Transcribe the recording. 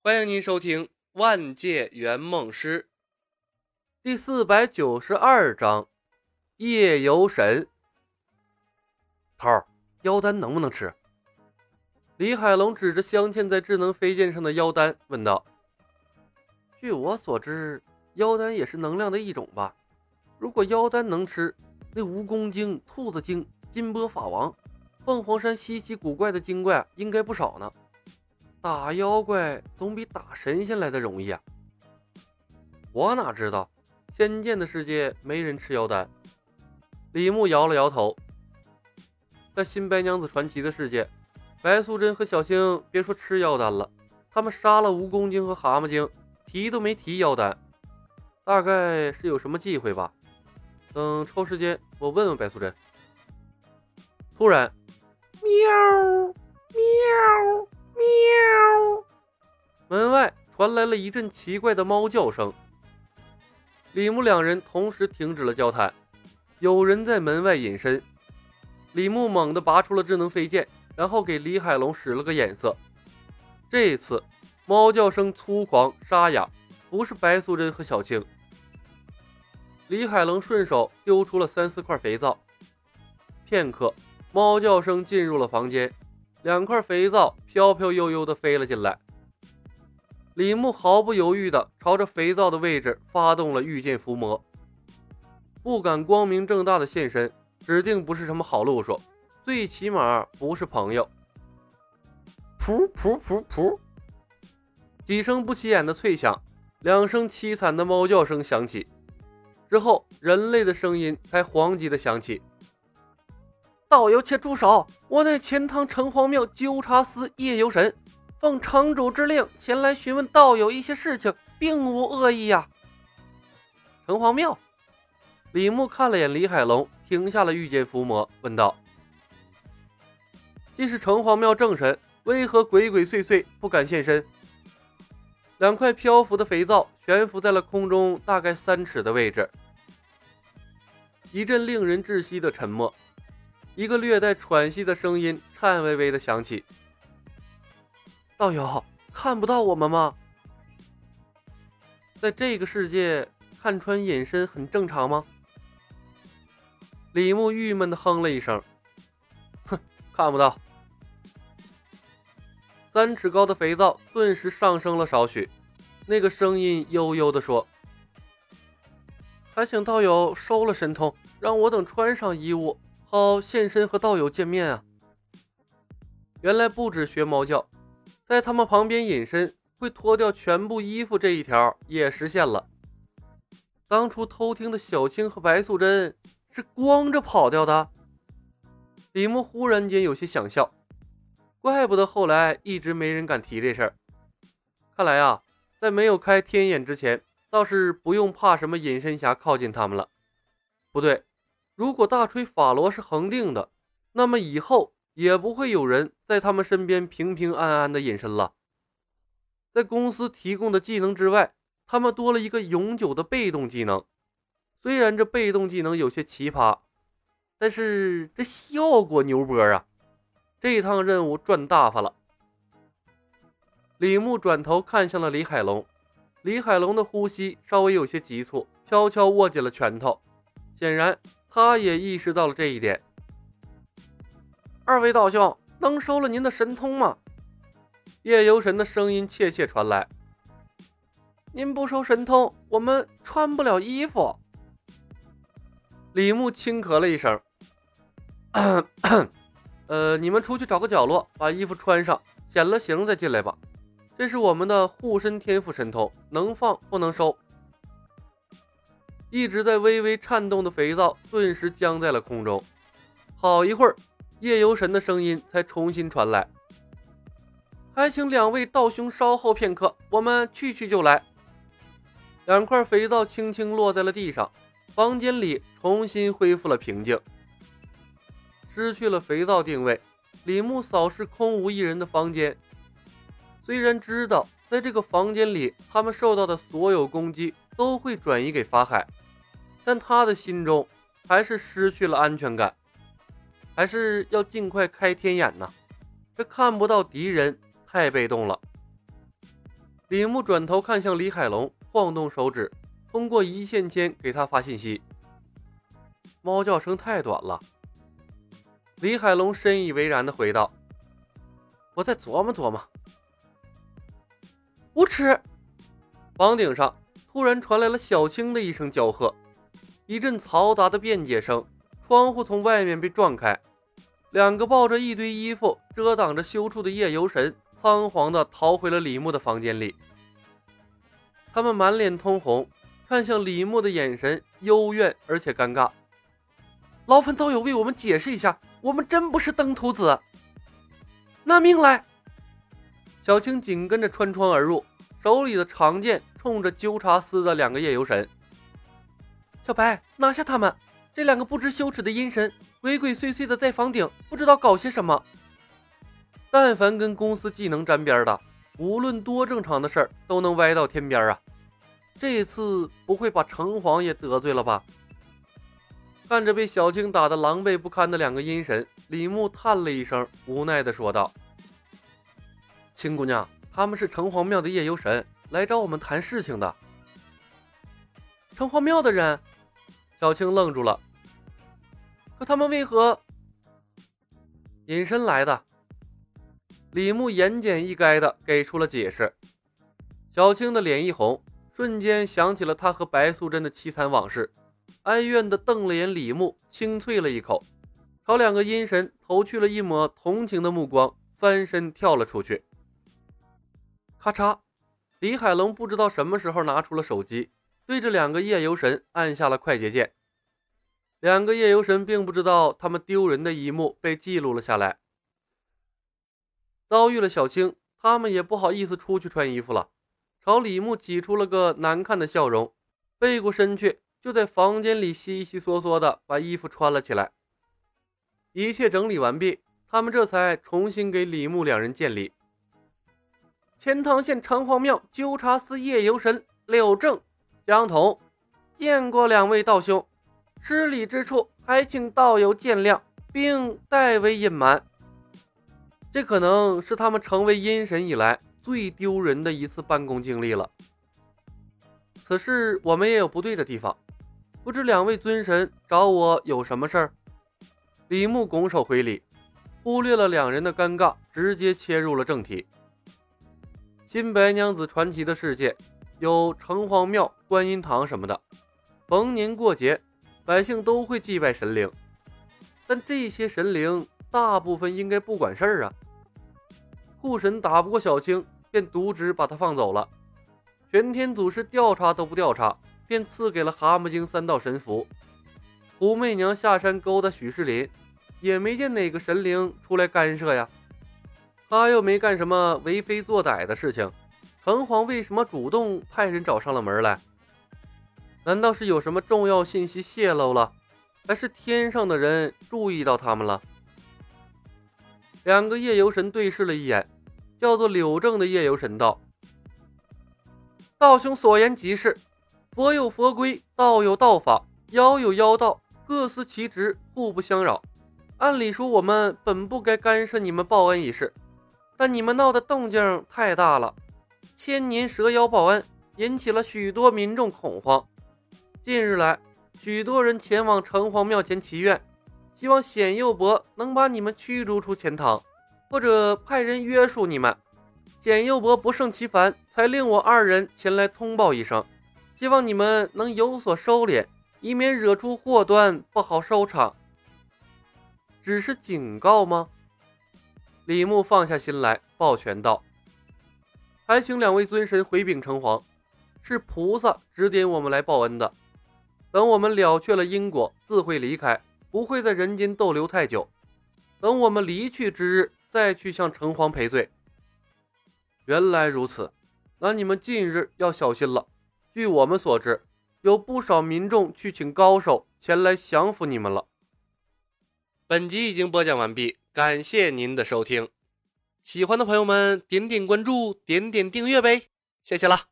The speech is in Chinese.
欢迎您收听《万界圆梦师》第四百九十二章《夜游神》。头儿，妖丹能不能吃？李海龙指着镶嵌在智能飞剑上的妖丹问道：“据我所知，妖丹也是能量的一种吧？如果妖丹能吃，那蜈蚣精、兔子精、金波法王、凤凰山稀奇古怪的精怪应该不少呢。”打妖怪总比打神仙来的容易啊！我哪知道，仙剑的世界没人吃妖丹。李牧摇了摇头，在新白娘子传奇的世界，白素贞和小青别说吃妖丹了，他们杀了蜈蚣精和蛤蟆精，提都没提妖丹，大概是有什么忌讳吧。等抽时间，我问问白素贞。突然，喵喵。喵！门外传来了一阵奇怪的猫叫声。李牧两人同时停止了交谈，有人在门外隐身。李牧猛地拔出了智能飞剑，然后给李海龙使了个眼色。这一次猫叫声粗狂沙哑，不是白素贞和小青。李海龙顺手丢出了三四块肥皂。片刻，猫叫声进入了房间。两块肥皂飘飘悠悠地飞了进来，李牧毫不犹豫地朝着肥皂的位置发动了御剑伏魔。不敢光明正大的现身，指定不是什么好路数，最起码不是朋友。噗噗噗噗，几声不起眼的脆响，两声凄惨的猫叫声响起，之后人类的声音才惶急的响起。道友，且住手！我乃钱塘城隍庙纠察司夜游神，奉城主之令前来询问道友一些事情，并无恶意呀。城隍庙，李牧看了眼李海龙，停下了御剑伏魔，问道：“既是城隍庙正神，为何鬼鬼祟祟不敢现身？”两块漂浮的肥皂悬浮在了空中，大概三尺的位置。一阵令人窒息的沉默。一个略带喘息的声音颤巍巍的响起：“道友，看不到我们吗？在这个世界，看穿隐身很正常吗？”李牧郁闷的哼了一声：“哼，看不到。”三尺高的肥皂顿时上升了少许，那个声音悠悠的说：“还请道友收了神通，让我等穿上衣物。”好现身和道友见面啊！原来不止学猫叫，在他们旁边隐身会脱掉全部衣服这一条也实现了。当初偷听的小青和白素贞是光着跑掉的。李牧忽然间有些想笑，怪不得后来一直没人敢提这事儿。看来啊，在没有开天眼之前，倒是不用怕什么隐身侠靠近他们了。不对。如果大锤法罗是恒定的，那么以后也不会有人在他们身边平平安安的隐身了。在公司提供的技能之外，他们多了一个永久的被动技能。虽然这被动技能有些奇葩，但是这效果牛波啊！这趟任务赚大发了。李牧转头看向了李海龙，李海龙的呼吸稍微有些急促，悄悄握紧了拳头，显然。他也意识到了这一点。二位道兄，能收了您的神通吗？夜游神的声音怯怯传来。您不收神通，我们穿不了衣服。李牧轻咳了一声。呃，你们出去找个角落，把衣服穿上，显了形再进来吧。这是我们的护身天赋神通，能放不能收。一直在微微颤动的肥皂顿时僵在了空中。好一会儿，夜游神的声音才重新传来：“还请两位道兄稍后片刻，我们去去就来。”两块肥皂轻轻落在了地上，房间里重新恢复了平静。失去了肥皂定位，李牧扫视空无一人的房间。虽然知道在这个房间里，他们受到的所有攻击都会转移给法海。但他的心中还是失去了安全感，还是要尽快开天眼呐。这看不到敌人，太被动了。李牧转头看向李海龙，晃动手指，通过一线牵给他发信息。猫叫声太短了。李海龙深以为然的回道：“我再琢磨琢磨。”无耻！房顶上突然传来了小青的一声叫喝，一阵嘈杂的辩解声，窗户从外面被撞开，两个抱着一堆衣服遮挡着羞处的夜游神。仓皇地逃回了李牧的房间里，他们满脸通红，看向李牧的眼神幽怨而且尴尬。劳烦道友为我们解释一下，我们真不是登徒子。拿命来！小青紧跟着穿窗而入，手里的长剑冲着纠察司的两个夜游神。小白，拿下他们！这两个不知羞耻的阴神，鬼鬼祟祟的在房顶，不知道搞些什么。但凡跟公司技能沾边的，无论多正常的事儿，都能歪到天边啊！这次不会把城隍也得罪了吧？看着被小青打得狼狈不堪的两个阴神，李牧叹了一声，无奈地说道：“青姑娘，他们是城隍庙的夜游神，来找我们谈事情的。”城隍庙的人，小青愣住了。可他们为何隐身来的？李牧言简意赅的给出了解释，小青的脸一红，瞬间想起了他和白素贞的凄惨往事，哀怨的瞪了眼李牧，清脆了一口，朝两个阴神投去了一抹同情的目光，翻身跳了出去。咔嚓，李海龙不知道什么时候拿出了手机，对着两个夜游神按下了快捷键。两个夜游神并不知道他们丢人的一幕被记录了下来。遭遇了小青，他们也不好意思出去穿衣服了，朝李牧挤出了个难看的笑容，背过身去，就在房间里悉悉嗦嗦的把衣服穿了起来。一切整理完毕，他们这才重新给李牧两人见礼。钱塘县城隍庙纠察司夜游神柳正、江童，见过两位道兄，失礼之处还请道友见谅，并代为隐瞒。这可能是他们成为阴神以来最丢人的一次办公经历了。此事我们也有不对的地方，不知两位尊神找我有什么事儿？李牧拱手回礼，忽略了两人的尴尬，直接切入了正题。新白娘子传奇的世界有城隍庙、观音堂什么的，逢年过节，百姓都会祭拜神灵，但这些神灵。大部分应该不管事儿啊！护神打不过小青，便渎职把他放走了。玄天祖师调查都不调查，便赐给了蛤蟆精三道神符。胡媚娘下山勾搭许世林，也没见哪个神灵出来干涉呀。他又没干什么为非作歹的事情，城隍为什么主动派人找上了门来？难道是有什么重要信息泄露了，还是天上的人注意到他们了？两个夜游神对视了一眼，叫做柳正的夜游神道：“道兄所言极是，佛有佛规，道有道法，妖有妖道，各司其职，互不相扰。按理说，我们本不该干涉你们报恩一事，但你们闹的动静太大了，千年蛇妖报恩，引起了许多民众恐慌。近日来，许多人前往城隍庙前祈愿。”希望显佑伯能把你们驱逐出钱塘，或者派人约束你们。显佑伯不胜其烦，才令我二人前来通报一声，希望你们能有所收敛，以免惹出祸端，不好收场。只是警告吗？李牧放下心来，抱拳道：“还请两位尊神回禀城隍，是菩萨指点我们来报恩的。等我们了却了因果，自会离开。”不会在人间逗留太久，等我们离去之日，再去向城隍赔罪。原来如此，那你们近日要小心了。据我们所知，有不少民众去请高手前来降服你们了。本集已经播讲完毕，感谢您的收听。喜欢的朋友们，点点关注，点点订阅呗，谢谢了。